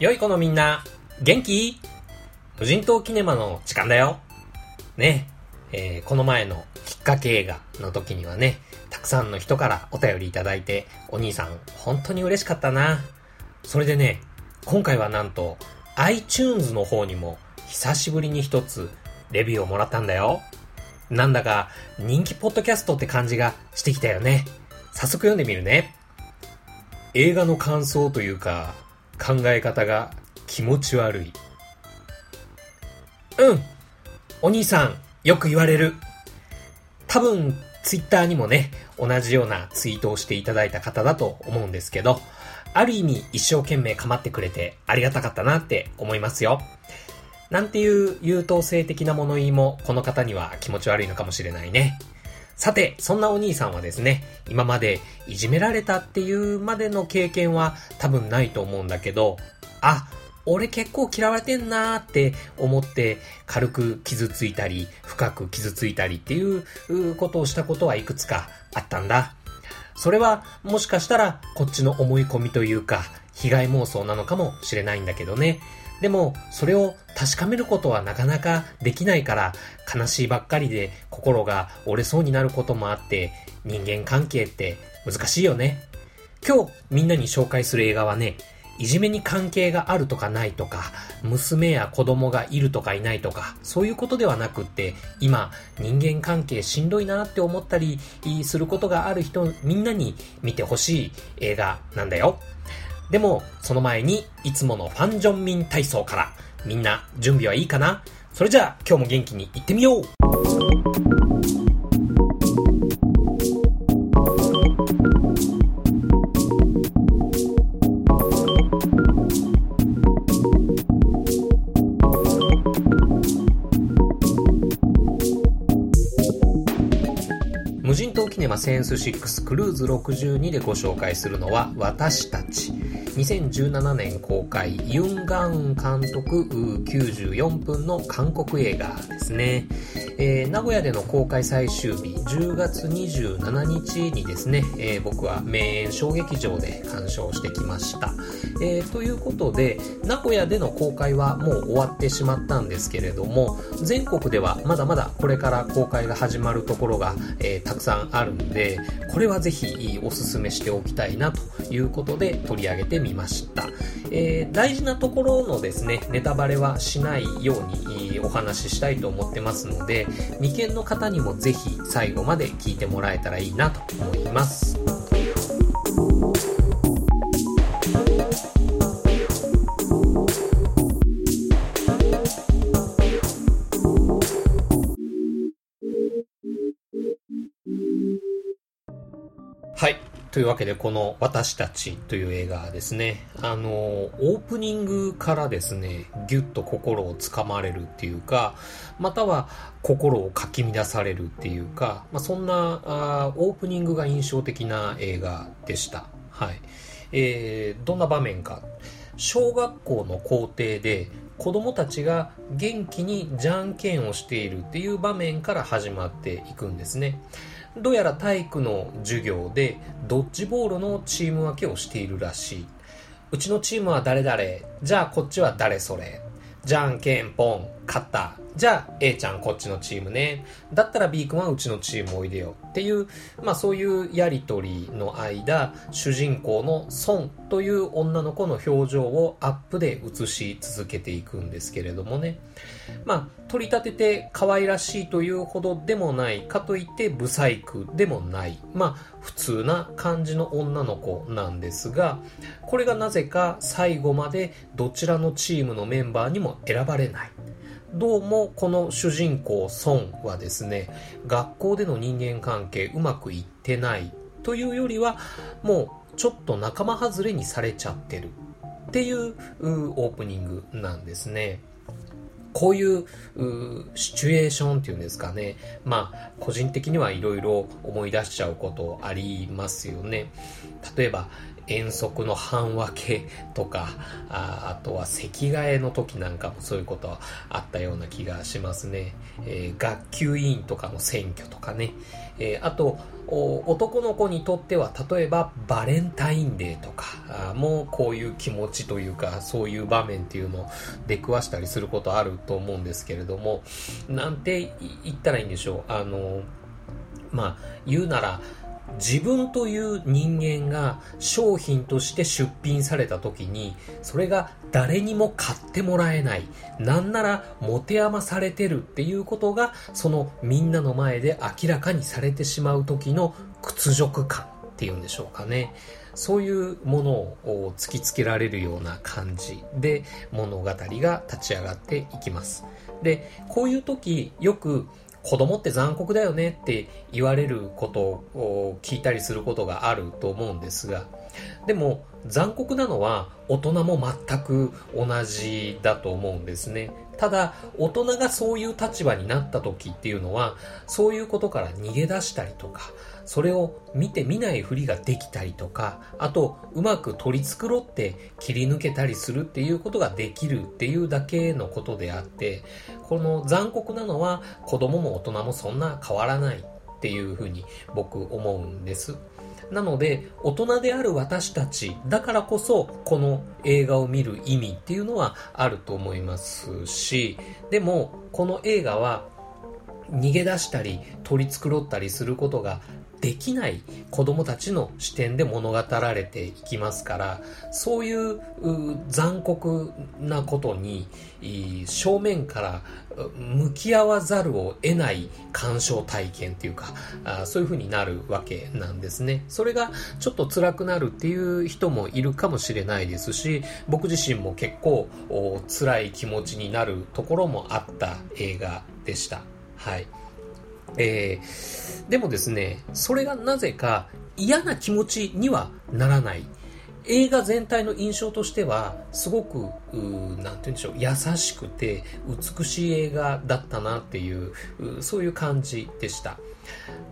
良い子のみんな、元気？無人島キネマの時間だよ。ね、えー、この前のきっかけ映画の時にはね、たくさんの人からお便りいただいて、お兄さん、本当に嬉しかったな。それでね、今回はなんと、iTunes の方にも、久しぶりに一つ、レビューをもらったんだよ。なんだか、人気ポッドキャストって感じがしてきたよね。早速読んでみるね。映画の感想というか、考え方が気持ち悪い。うん。お兄さん、よく言われる。多分、ツイッターにもね、同じようなツイートをしていただいた方だと思うんですけど、ある意味一生懸命構ってくれてありがたかったなって思いますよ。なんていう優等生的な物言いもこの方には気持ち悪いのかもしれないね。さて、そんなお兄さんはですね、今までいじめられたっていうまでの経験は多分ないと思うんだけど、あ、俺結構嫌われてんなーって思って軽く傷ついたり、深く傷ついたりっていうことをしたことはいくつかあったんだ。それはもしかしたらこっちの思い込みというか、被害妄想なのかもしれないんだけどね。でも、それを確かめることはなかなかできないから、悲しいばっかりで心が折れそうになることもあって、人間関係って難しいよね。今日みんなに紹介する映画はね、いじめに関係があるとかないとか、娘や子供がいるとかいないとか、そういうことではなくって、今、人間関係しんどいなって思ったりすることがある人、みんなに見てほしい映画なんだよ。でも、その前に、いつものファンジョンミン体操から、みんな準備はいいかな？それじゃあ、今日も元気にいってみよう無人島キネマセンス6クルーズ62でご紹介するのは私たち。2017年公開、ユン・ガン監督94分の韓国映画ですね。えー、名古屋での公開最終日、10月27日にですね、えー、僕は名演小劇場で鑑賞してきました。えー、ということで、名古屋での公開はもう終わってしまったんですけれども、全国ではまだまだこれから公開が始まるところが、えたくさんあるんで、これはぜひおすすめしておきたいなということで取り上げてみました。え、大事なところのですね、ネタバレはしないようにお話ししたいと思ってますので、未見の方にもぜひ最後まで聞いてもらえたらいいなと思います。というわけで、この私たちという映画ですね。あの、オープニングからですね、ぎゅっと心をつかまれるっていうか、または心をかき乱されるっていうか、まあ、そんなあオープニングが印象的な映画でした。はい。えー、どんな場面か。小学校の校庭で子供たちが元気にじゃんけんをしているっていう場面から始まっていくんですね。どうやら体育の授業でドッジボールのチーム分けをしているらしい。うちのチームは誰々、じゃあこっちは誰それ。じゃんけんぽん、勝った。じゃあ A ちゃんこっちのチームね。だったら B 君はうちのチームおいでよ。っていう、まあそういうやりとりの間、主人公の孫という女の子の表情をアップで映し続けていくんですけれどもね。まあ、取り立てて可愛らしいというほどでもないかといってブサイクでもない。まあ、普通な感じの女の子なんですが、これがなぜか最後までどちらのチームのメンバーにも選ばれない。どうもこの主人公孫はですね、学校での人間関係うまくいってないというよりは、もうちょっと仲間外れにされちゃってるっていうオープニングなんですね。こういうシチュエーションっていうんですかね。まあ、個人的にはいろいろ思い出しちゃうことありますよね。例えば、遠足の半分けとか、ああとは席替えの時なんかもそういうことはあったような気がしますね。えー、学級委員とかの選挙とかね。えー、あと、男の子にとっては例えばバレンタインデーとかもこういう気持ちというかそういう場面っていうのを出くわしたりすることあると思うんですけれどもなんて言ったらいいんでしょうあのまあ言うなら自分という人間が商品として出品された時にそれが誰にも買ってもらえないなんなら持て余されてるっていうことがそのみんなの前で明らかにされてしまう時の屈辱感っていうんでしょうかね。そういうものを突きつけられるような感じで物語が立ち上がっていきます。でこういう時よく子供って残酷だよねって言われることを聞いたりすることがあると思うんですが、でも残酷なのは大人も全く同じだと思うんですね。ただ、大人がそういう立場になった時っていうのは、そういうことから逃げ出したりとか、それを見て見ないふりができたりとか、あと、うまく取り繕って切り抜けたりするっていうことができるっていうだけのことであって、この残酷なのは子供も大人もそんな変わらないっていうふうに僕思うんです。なので、大人である私たちだからこそ、この映画を見る意味っていうのはあると思いますし、でも、この映画は逃げ出したり取り繕ったりすることができない子供たちの視点で物語られていきますから、そういう残酷なことに正面から向き合わざるを得ない鑑賞体験っていうかあ、そういう風になるわけなんですね。それがちょっと辛くなるっていう人もいるかもしれないですし、僕自身も結構辛い気持ちになるところもあった映画でした。はい。えー、でもですね、それがなぜか嫌な気持ちにはならない。映画全体の印象としては、すごく、なんて言うんでしょう、優しくて美しい映画だったなっていう、そういう感じでした。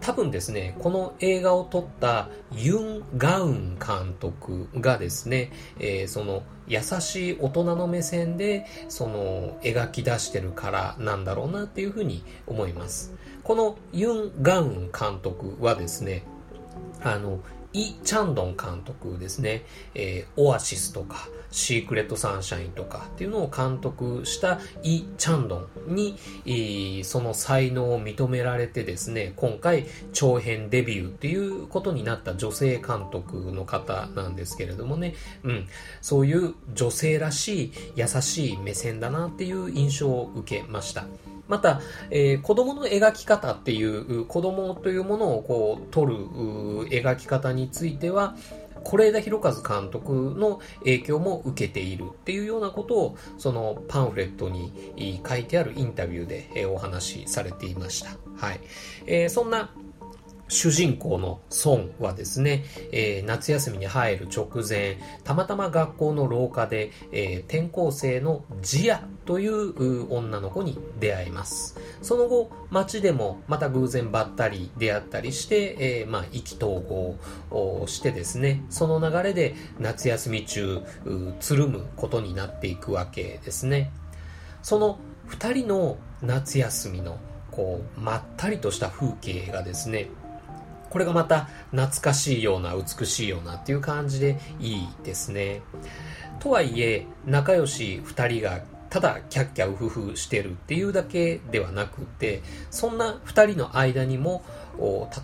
多分ですね、この映画を撮ったユン・ガウン監督がですね、えー、その優しい大人の目線でその描き出してるからなんだろうなっていうふうに思います。このユン・ガウン監督はですね、あの、イ・チャンドン監督ですね、えー、オアシスとか、シークレット・サンシャインとかっていうのを監督したイ・チャンドンに、その才能を認められてですね、今回長編デビューっていうことになった女性監督の方なんですけれどもね、うん、そういう女性らしい優しい目線だなっていう印象を受けました。また、えー、子供の描き方っていう、子供というものをこう、撮る描き方については、是枝裕和監督の影響も受けているっていうようなことを、そのパンフレットに書いてあるインタビューでお話しされていました。はい。えー、そんな主人公の孫はですね、えー、夏休みに入る直前、たまたま学校の廊下で、えー、転校生のジアという女の子に出会います。その後、街でもまた偶然ばったり出会ったりして、えー、まあ、意気投合をしてですね、その流れで夏休み中、つるむことになっていくわけですね。その二人の夏休みのこう、まったりとした風景がですね、これがまた懐かしいような美しいようなっていう感じでいいですね。とはいえ、仲良し二人がただキャッキャウフフしてるっていうだけではなくて、そんな二人の間にも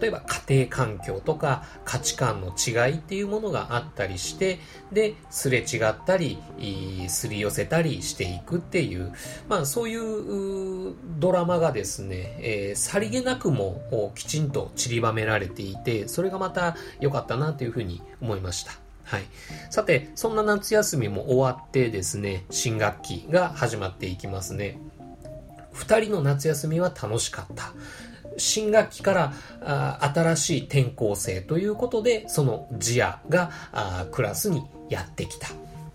例えば家庭環境とか価値観の違いっていうものがあったりして、で、すれ違ったり、すり寄せたりしていくっていう、まあそういうドラマがですね、えー、さりげなくもきちんと散りばめられていて、それがまた良かったなというふうに思いました。はい。さて、そんな夏休みも終わってですね、新学期が始まっていきますね。二人の夏休みは楽しかった。新学期からあ新しい転校生ということで、そのジアがあクラスにやってきた。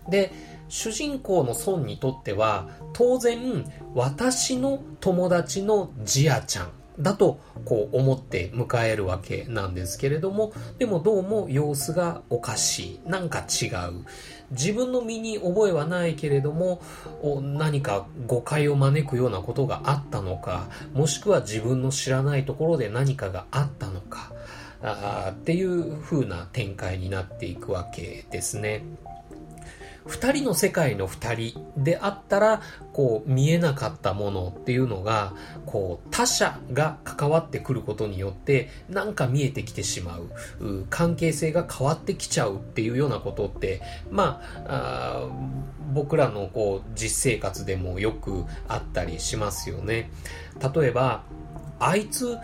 で、主人公の孫にとっては、当然、私の友達のジアちゃんだとこう思って迎えるわけなんですけれども、でもどうも様子がおかしい。なんか違う。自分の身に覚えはないけれども、何か誤解を招くようなことがあったのか、もしくは自分の知らないところで何かがあったのか、あっていう風な展開になっていくわけですね。二人の世界の二人であったら、こう、見えなかったものっていうのが、こう、他者が関わってくることによって、なんか見えてきてしまう、関係性が変わってきちゃうっていうようなことって、ま、あ僕らのこう、実生活でもよくあったりしますよね。例えば、あいつ、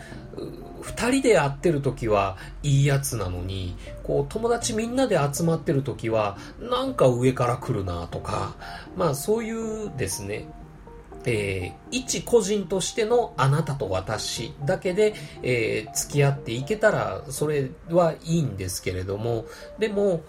二人で会ってる時はいいやつなのに、こう友達みんなで集まってる時はなんか上から来るなとか、まあそういうですね、えー、一個人としてのあなたと私だけで、えー、付き合っていけたらそれはいいんですけれども、でも、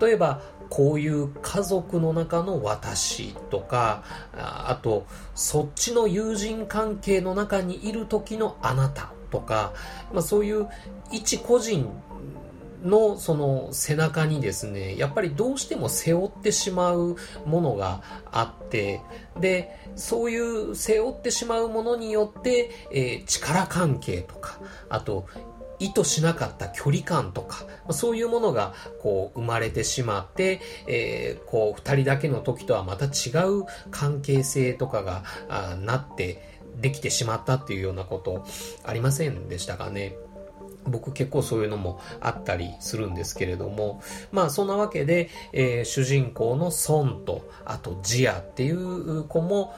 例えばこういう家族の中の私とか、あと、そっちの友人関係の中にいる時のあなたとか、まあ、そういう一個人のその背中にですね、やっぱりどうしても背負ってしまうものがあって、で、そういう背負ってしまうものによって、えー、力関係とか、あと意図しなかった距離感とか、そういうものがこう生まれてしまって、えー、こう二人だけの時とはまた違う関係性とかがあなってできてしまったっていうようなことありませんでしたかね。僕結構そういうのもあったりするんですけれども、まあそんなわけで、えー、主人公のソンと、あとジアっていう子も、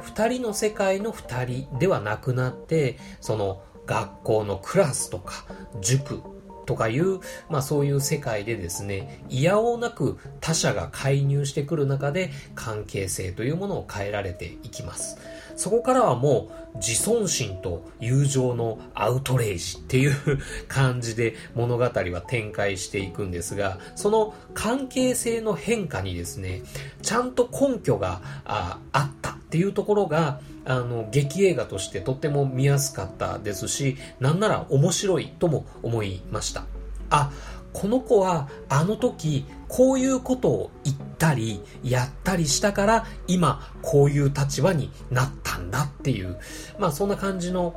二人の世界の二人ではなくなって、その学校のクラスとか塾とかいう、まあそういう世界でですね、いやおうなく他者が介入してくる中で関係性というものを変えられていきます。そこからはもう自尊心と友情のアウトレイジっていう 感じで物語は展開していくんですが、その関係性の変化にですね、ちゃんと根拠がああったっていうところが、あの、劇映画としてとっても見やすかったですし、なんなら面白いとも思いました。あ、この子はあの時こういうことを言ったりやったりしたから今こういう立場になったんだっていう、まあそんな感じの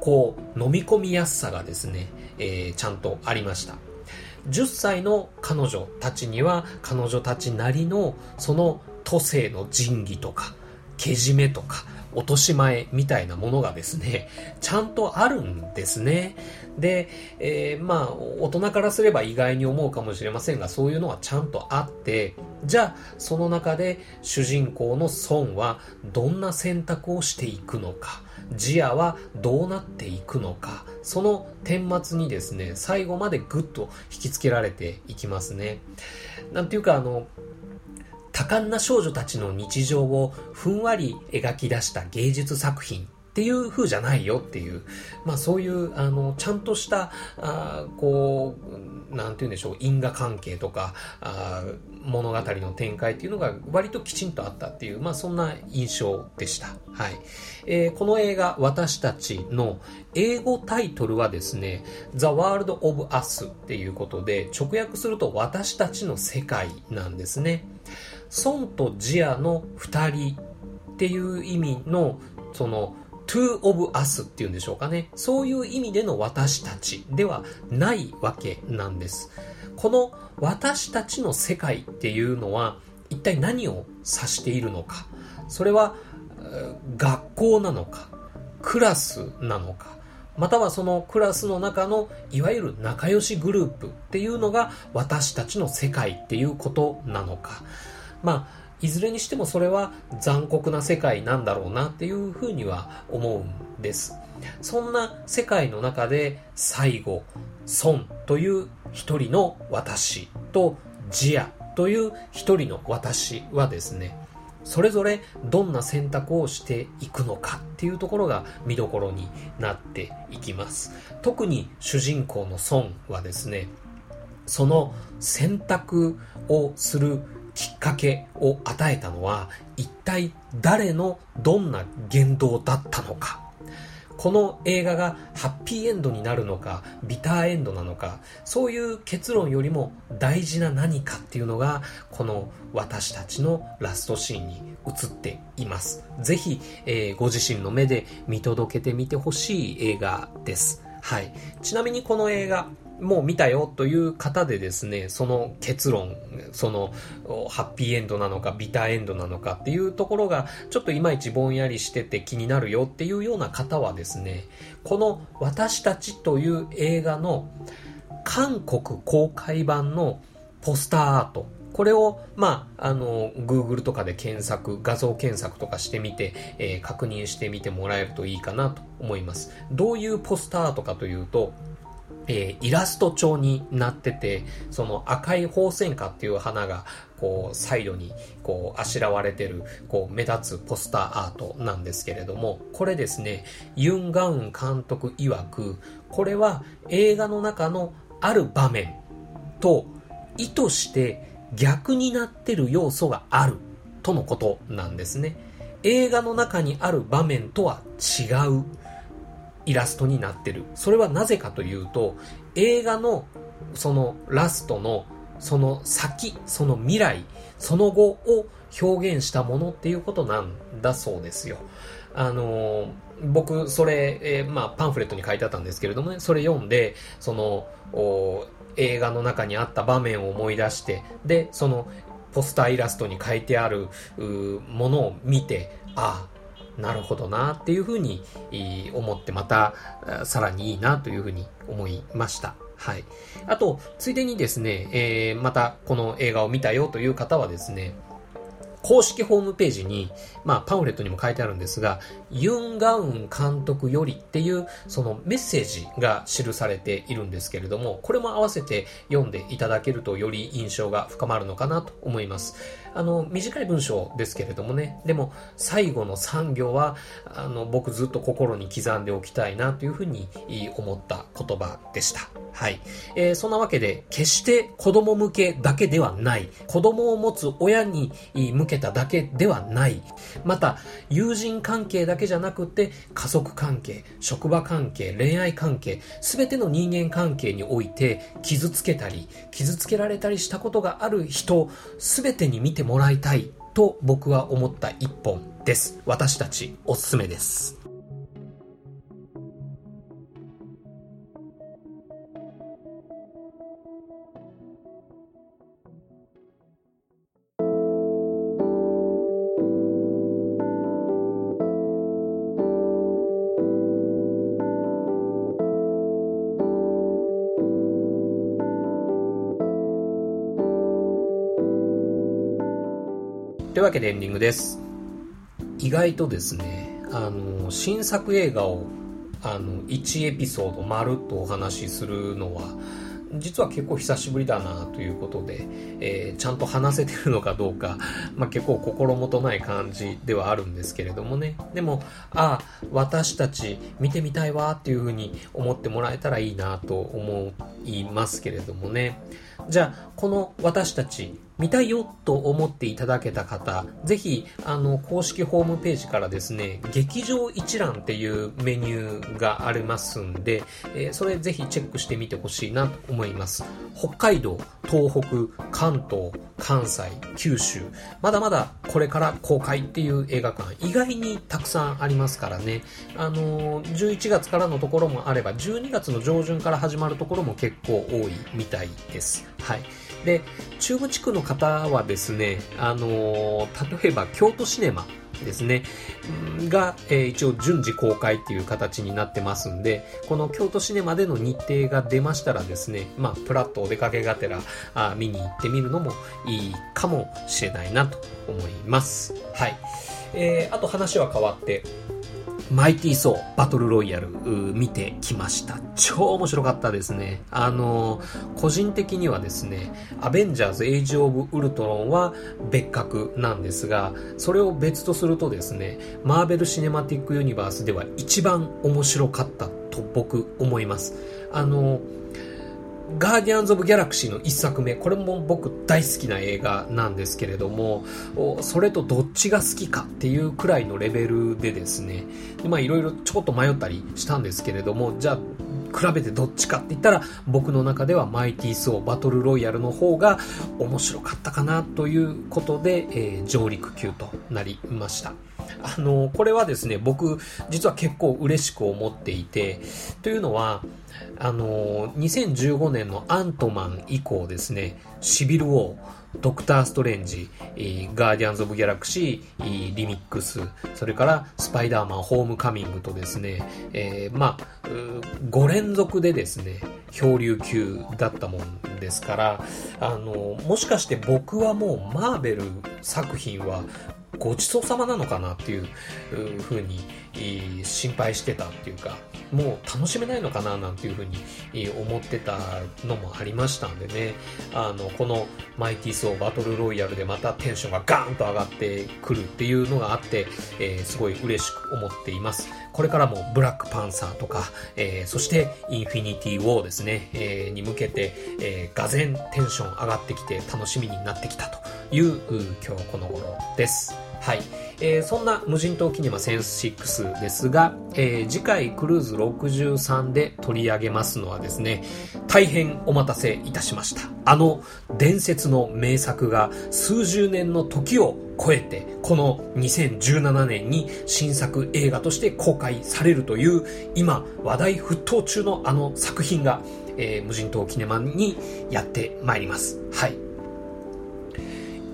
こう飲み込みやすさがですね、えー、ちゃんとありました。10歳の彼女たちには彼女たちなりのその都政の仁義とかけじめとか落とし前みたいなものがですね、ちゃんとあるんですね。で、えー、まあ、大人からすれば意外に思うかもしれませんが、そういうのはちゃんとあって、じゃあ、その中で主人公の孫はどんな選択をしていくのか、ジアはどうなっていくのか、その顛末にですね、最後までぐっと引きつけられていきますね。なんていうか、あの、多感な少女たちの日常をふんわり描き出した芸術作品っていう風じゃないよっていう、まあそういう、あの、ちゃんとした、あこう、なんて言うんでしょう、因果関係とか、あ物語の展開っていうのが割ときちんとあったっていう、まあそんな印象でした。はい。えー、この映画、私たちの英語タイトルはですね、The World of Us っていうことで、直訳すると私たちの世界なんですね。孫とジアの二人っていう意味の、その、to of us っていうんでしょうかね。そういう意味での私たちではないわけなんです。この私たちの世界っていうのは一体何を指しているのか。それは学校なのか、クラスなのか、またはそのクラスの中のいわゆる仲良しグループっていうのが私たちの世界っていうことなのか。まあ、いずれにしてもそれは残酷な世界なんだろうなっていうふうには思うんです。そんな世界の中で最後、孫という一人の私とジアという一人の私はですね、それぞれどんな選択をしていくのかっていうところが見どころになっていきます。特に主人公の孫はですね、その選択をするきっかけを与えたのは一体誰のどんな言動だったのか。この映画がハッピーエンドになるのかビターエンドなのかそういう結論よりも大事な何かっていうのがこの私たちのラストシーンに映っています。ぜひ、えー、ご自身の目で見届けてみてほしい映画です。はい。ちなみにこの映画、もう見たよという方でですね、その結論、そのハッピーエンドなのかビターエンドなのかっていうところがちょっといまいちぼんやりしてて気になるよっていうような方はですね、この私たちという映画の韓国公開版のポスターアート、これを、まあ、あの、Google とかで検索、画像検索とかしてみて、えー、確認してみてもらえるといいかなと思います。どういうポスターアートかというと、えー、イラスト調になってて、その赤いホウセンカっていう花が、こう、サイドに、こう、あしらわれてる、こう、目立つポスターアートなんですけれども、これですね、ユン・ガウン監督曰く、これは映画の中のある場面と意図して逆になってる要素があるとのことなんですね。映画の中にある場面とは違うイラストになってる。それはなぜかというと、映画のそのラストのその先、その未来、その後を表現したものっていうことなんだそうですよ。あの僕、それ、えー、まあ、パンフレットに書いてあったんですけれどもね、それ読んで、その、映画の中にあった場面を思い出して、で、その、ポスターイラストに書いてあるものを見て、ああ、なるほどなっていうふうに思ってまたさらにいいなというふうに思いました。はい。あと、ついでにですね、えー、またこの映画を見たよという方はですね、公式ホームページに、まあ、パンフレットにも書いてあるんですが、ユン・ガウン監督よりっていう、そのメッセージが記されているんですけれども、これも合わせて読んでいただけるとより印象が深まるのかなと思います。あの、短い文章ですけれどもね、でも、最後の3行は、あの、僕ずっと心に刻んでおきたいなというふうに思った言葉でした。はい。えー、そんなわけで、決して子供向けだけではない。子供を持つ親に向けただけではない。また、友人関係だけじゃなくて、家族関係、職場関係、恋愛関係、全ての人間関係において、傷つけたり、傷つけられたりしたことがある人、すべてに見てもらいたいと僕は思った一本です。私たちおすすめです。わけでエンディングです。意外とですね、あの、新作映画を、あの、1エピソードまるっとお話しするのは、実は結構久しぶりだなということで、えー、ちゃんと話せてるのかどうか、まあ、結構心もとない感じではあるんですけれどもね。でも、ああ、私たち見てみたいわっていうふうに思ってもらえたらいいなと思いますけれどもね。じゃあ、この私たち見たいよと思っていただけた方、ぜひ、あの、公式ホームページからですね、劇場一覧っていうメニューがありますんで、えー、それぜひチェックしてみてほしいなと思います。北海道、東北、関東、関西、九州、まだまだこれから公開っていう映画館、意外にたくさんありますからね。あのー、11月からのところもあれば、12月の上旬から始まるところも結構多いみたいです。はい。で、中部地区の方はですね、あのー、例えば京都シネマですね、が、えー、一応順次公開っていう形になってますんで、この京都シネマでの日程が出ましたらですね、まあ、プラッとお出かけがてらあ見に行ってみるのもいいかもしれないなと思います。はい。えー、あと話は変わって、マイティー・ソー、バトルロイヤル、見てきました。超面白かったですね。あの、個人的にはですね、アベンジャーズ・エイジ・オブ・ウルトロンは別格なんですが、それを別とするとですね、マーベル・シネマティック・ユニバースでは一番面白かったと僕思います。あのガーディアンズ・オブ・ギャラクシーの一作目、これも僕大好きな映画なんですけれども、それとどっちが好きかっていうくらいのレベルでですね、まあいろいろちょっと迷ったりしたんですけれども、じゃあ、比べてどっちかって言ったら、僕の中ではマイティー・ソー、バトル・ロイヤルの方が面白かったかなということで、えー、上陸級となりました。あの、これはですね、僕、実は結構嬉しく思っていて、というのは、あの、2015年のアントマン以降ですね、シビル・ウォー、ドクター・ストレンジ、ガーディアンズ・オブ・ギャラクシー、リミックス、それからスパイダーマン・ホームカミングとですね、えー、まあ、5連続でですね、漂流級だったもんですから、あの、もしかして僕はもうマーベル作品はごちそうさまなのかなっていうふうに心配してたっていうか、もう楽しめないのかななんていうふうに思ってたのもありましたんでね、あの、このマイティーソーバトルロイヤルでまたテンションがガーンと上がってくるっていうのがあって、えー、すごい嬉しく思っています。これからもブラックパンサーとか、えー、そしてインフィニティウォーですね、えー、に向けて、えー、がぜテンション上がってきて楽しみになってきたという今日この頃です。はい。えー、そんな無人島キネマセンス6ですが、えー、次回クルーズ63で取り上げますのはですね、大変お待たせいたしました。あの伝説の名作が数十年の時を超えて、この2017年に新作映画として公開されるという、今話題沸騰中のあの作品が、えー、無人島キネマにやってまいります。はい。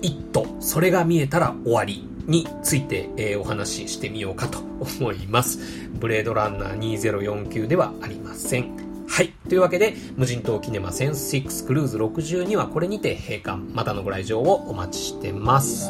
一途、それが見えたら終わりについて、えー、お話ししてみようかと思います。ブレードランナー2049ではありません。はい。というわけで、無人島キネマセンス6クルーズ62はこれにて閉館。またのご来場をお待ちしてます。